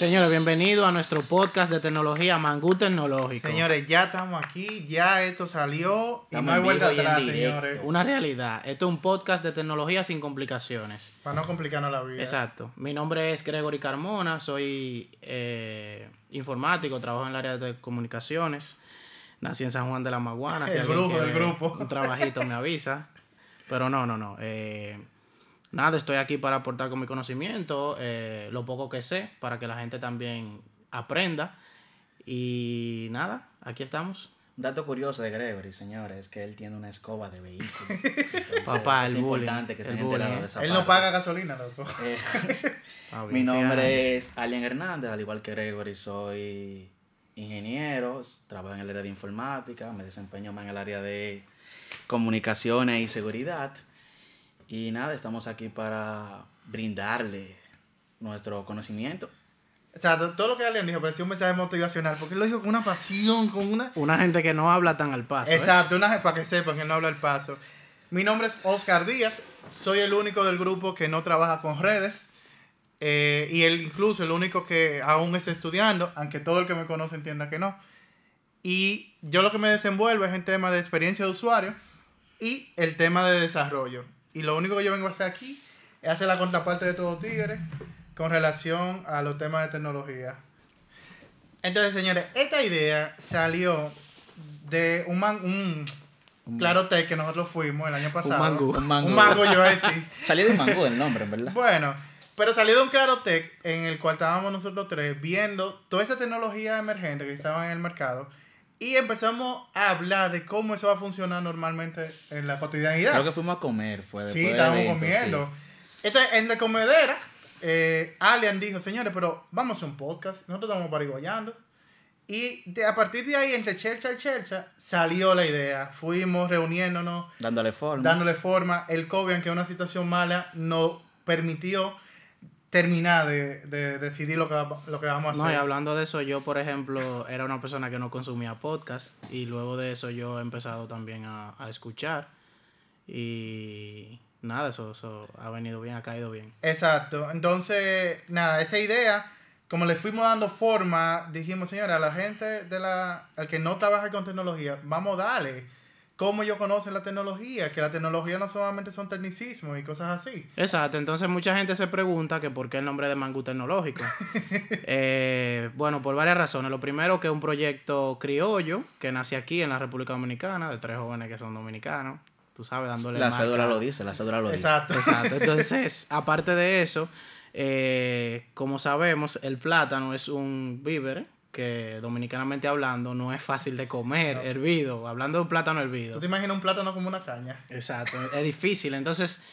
Señores, bienvenidos a nuestro podcast de tecnología Mangú Tecnológico. Señores, ya estamos aquí, ya esto salió y no hay vuelta atrás, señores. Una realidad. Esto es un podcast de tecnología sin complicaciones. Para no complicarnos la vida. Exacto. Mi nombre es Gregory Carmona, soy eh, informático, trabajo en el área de comunicaciones. Nací en San Juan de la Maguana. el brujo del grupo. Un trabajito me avisa. Pero no, no, no. Eh, nada, estoy aquí para aportar con mi conocimiento, eh, lo poco que sé, para que la gente también aprenda. Y nada, aquí estamos. Un dato curioso de Gregory, señores, es que él tiene una escoba de vehículo. Papá, es el importante que estén enterados de esa Él no paga gasolina, loco. Eh, mi nombre es Alien Hernández, al igual que Gregory, soy ingeniero, trabajo en el área de informática, me desempeño más en el área de comunicaciones y seguridad. Y nada, estamos aquí para brindarle nuestro conocimiento. O sea, todo lo que alguien dijo pareció un mensaje motivacional, porque él lo dijo con una pasión, con una... Una gente que no habla tan al paso. ¿eh? Exacto, una para que sepan que no habla al paso. Mi nombre es Oscar Díaz, soy el único del grupo que no trabaja con redes. Eh, y él incluso el único que aún está estudiando, aunque todo el que me conoce entienda que no. Y yo lo que me desenvuelvo es en tema de experiencia de usuario y el tema de desarrollo. Y lo único que yo vengo a hacer aquí es hacer la contraparte de todo Tigre con relación a los temas de tecnología. Entonces, señores, esta idea salió de un, man, un Claro Tech que nosotros fuimos el año pasado. Un mango. Un mango, un mango yo voy a decir. salió de un mango el nombre, ¿verdad? Bueno, pero salió de un Claro Tech en el cual estábamos nosotros tres viendo toda esa tecnología emergente que estaba en el mercado y empezamos a hablar de cómo eso va a funcionar normalmente en la cotidianidad. Creo que fuimos a comer, fue Sí, estábamos comiendo. Entonces, en la comedera, eh, Alian dijo, señores, pero vamos a hacer un podcast. Nosotros estamos parigoyando. Y de, a partir de ahí, entre chercha y chercha, salió la idea. Fuimos reuniéndonos. Dándole forma. Dándole forma. El COVID, aunque una situación mala, nos permitió terminar de, de, decidir lo que, lo que vamos a hacer. No, y hablando de eso, yo, por ejemplo, era una persona que no consumía podcast y luego de eso yo he empezado también a, a escuchar y nada, eso, eso ha venido bien, ha caído bien. Exacto, entonces, nada, esa idea, como le fuimos dando forma, dijimos, señora, a la gente de la, al que no trabaja con tecnología, vamos a darle cómo ellos conocen la tecnología, que la tecnología no solamente son tecnicismos y cosas así. Exacto, entonces mucha gente se pregunta que por qué el nombre de Mangú Tecnológico. eh, bueno, por varias razones. Lo primero que es un proyecto criollo que nace aquí en la República Dominicana, de tres jóvenes que son dominicanos, tú sabes, dándole... La cédula lo dice, la cédula lo dice. Exacto. Exacto, entonces, aparte de eso, eh, como sabemos, el plátano es un víver que dominicanamente hablando no es fácil de comer, hervido, hablando de un plátano hervido. ¿Tú te imaginas un plátano como una caña? Exacto, es difícil. Entonces,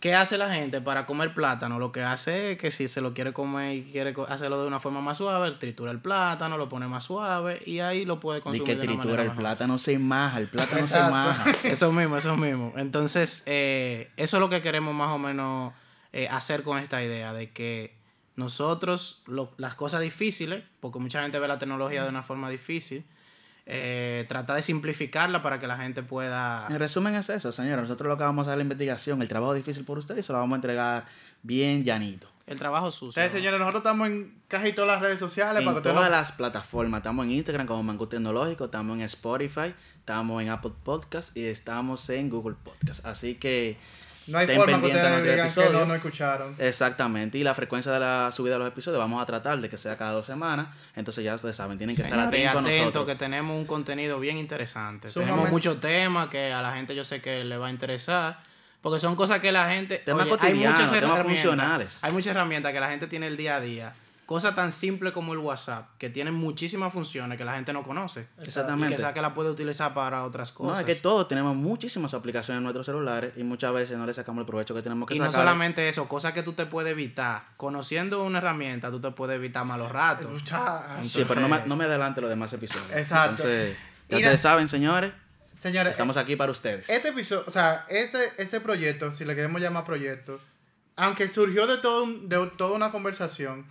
¿qué hace la gente para comer plátano? Lo que hace es que si se lo quiere comer y quiere hacerlo de una forma más suave, tritura el plátano, lo pone más suave y ahí lo puede consumir. Y que tritura el plátano se maja, el plátano se maja. Eso mismo, eso mismo. Entonces, eh, eso es lo que queremos más o menos eh, hacer con esta idea de que nosotros lo, las cosas difíciles, porque mucha gente ve la tecnología de una forma difícil, eh, trata de simplificarla para que la gente pueda... En resumen es eso, señora. Nosotros lo que vamos a hacer la investigación, el trabajo difícil por ustedes, se lo vamos a entregar bien llanito. El trabajo sucio. Sí, señores, nosotros estamos en casi todas las redes sociales. En para todas las plataformas. Estamos en Instagram como Mango Tecnológico, estamos en Spotify, estamos en Apple Podcast y estamos en Google Podcast. Así que no hay forma que ustedes digan que no, no escucharon. Exactamente. Y la frecuencia de la subida de los episodios vamos a tratar de que sea cada dos semanas. Entonces ya ustedes saben, tienen que estar atentos a nosotros. que tenemos un contenido bien interesante. tenemos muchos temas que a la gente yo sé que le va a interesar. Porque son cosas que la gente... Temas hay muchas herramientas, funcionales. Hay muchas herramientas que la gente tiene el día a día Cosa tan simple como el WhatsApp, que tiene muchísimas funciones que la gente no conoce. Exactamente. Y que que la puede utilizar para otras cosas. No, es que todos tenemos muchísimas aplicaciones en nuestros celulares y muchas veces no le sacamos el provecho que tenemos que sacar. Y no solamente eso, cosas que tú te puedes evitar. Conociendo una herramienta, tú te puedes evitar malos ratos. sí, pero no me, no me adelante los demás episodios. Exacto. Entonces, ya ustedes saben, señores. Señores, estamos aquí para ustedes. Este episodio, o sea, este, este proyecto, si le queremos llamar proyecto, aunque surgió de, todo, de toda una conversación,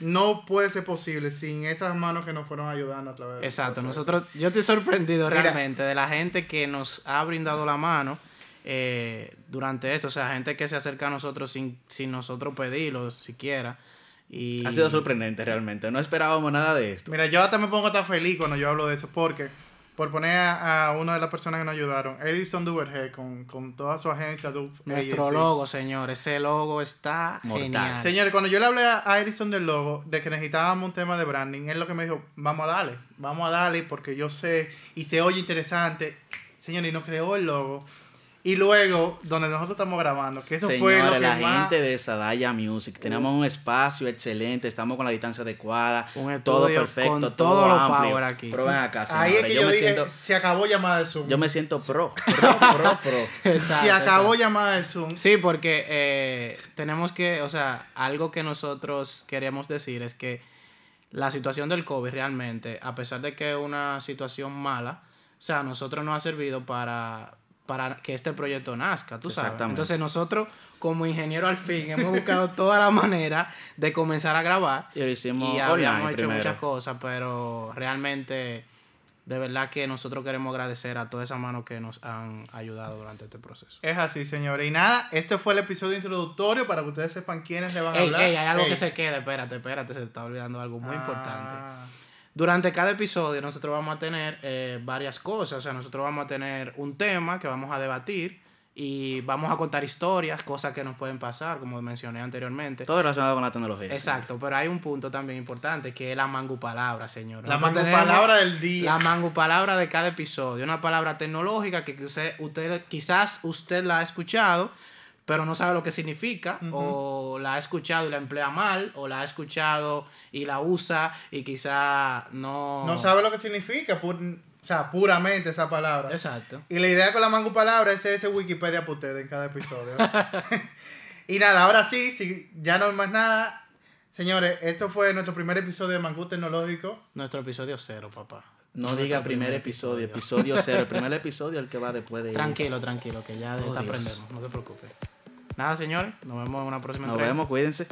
no puede ser posible sin esas manos que nos fueron ayudando a través de Exacto, nosotros, yo estoy sorprendido realmente de la gente que nos ha brindado la mano eh, durante esto, o sea, gente que se acerca a nosotros sin, sin nosotros pedirlo siquiera. Y... Ha sido sorprendente realmente, no esperábamos nada de esto. Mira, yo hasta me pongo tan feliz cuando yo hablo de eso, porque por poner a, una de las personas que nos ayudaron, Edison Duverge, con, con toda su agencia. Nuestro logo, señor, ese logo está genial. Señores, cuando yo le hablé a Edison del logo, de que necesitábamos un tema de branding, él lo que me dijo, vamos a darle, vamos a darle, porque yo sé, y se oye interesante. Señor, y nos creó el logo. Y luego, donde nosotros estamos grabando, que eso fue lo que la gente de Sadaya Music, tenemos un espacio excelente, estamos con la distancia adecuada, todo perfecto, con todo, lo amplio. power aquí. Pero ven acá, Ahí es que yo, siento, se acabó llamada de Zoom. Yo me siento pro, pro, pro, pro. se acabó llamada de Zoom. Sí, porque eh, tenemos que, o sea, algo que nosotros queremos decir es que la situación del COVID realmente, a pesar de que es una situación mala, o sea, a nosotros nos ha servido para para que este proyecto nazca, tú sabes. Entonces nosotros como ingeniero al fin hemos buscado toda la manera de comenzar a grabar y, lo hicimos y habíamos hecho muchas cosas, pero realmente de verdad que nosotros queremos agradecer a toda esa mano que nos han ayudado durante este proceso. Es así, señores. Y nada, este fue el episodio introductorio para que ustedes sepan quiénes le van a hablar. Ey, hay algo que se queda, espérate, espérate, se está olvidando algo muy ah. importante. Durante cada episodio nosotros vamos a tener eh, varias cosas, o sea, nosotros vamos a tener un tema que vamos a debatir y vamos a contar historias, cosas que nos pueden pasar, como mencioné anteriormente. Todo relacionado con la tecnología. Exacto, pero hay un punto también importante que es la mangu palabra, señor. La mangu palabra del día. La mangu palabra de cada episodio, una palabra tecnológica que usted, usted quizás usted la ha escuchado, pero no sabe lo que significa, o la ha escuchado y la emplea mal, o la ha escuchado y la usa y quizá no... No sabe lo que significa, o sea, puramente esa palabra. Exacto. Y la idea con la mango palabra es ese Wikipedia para ustedes en cada episodio. y nada, ahora sí, si ya no hay más nada, señores, esto fue nuestro primer episodio de Mangú Tecnológico. Nuestro episodio cero, papá. No diga primer, episodio, episodio, cero. El primer episodio el que va después de Tranquilo, tranquilo, que ya oh, aprendemos, no te preocupes. Nada, señores, nos vemos en una próxima Nos vemos, cuídense.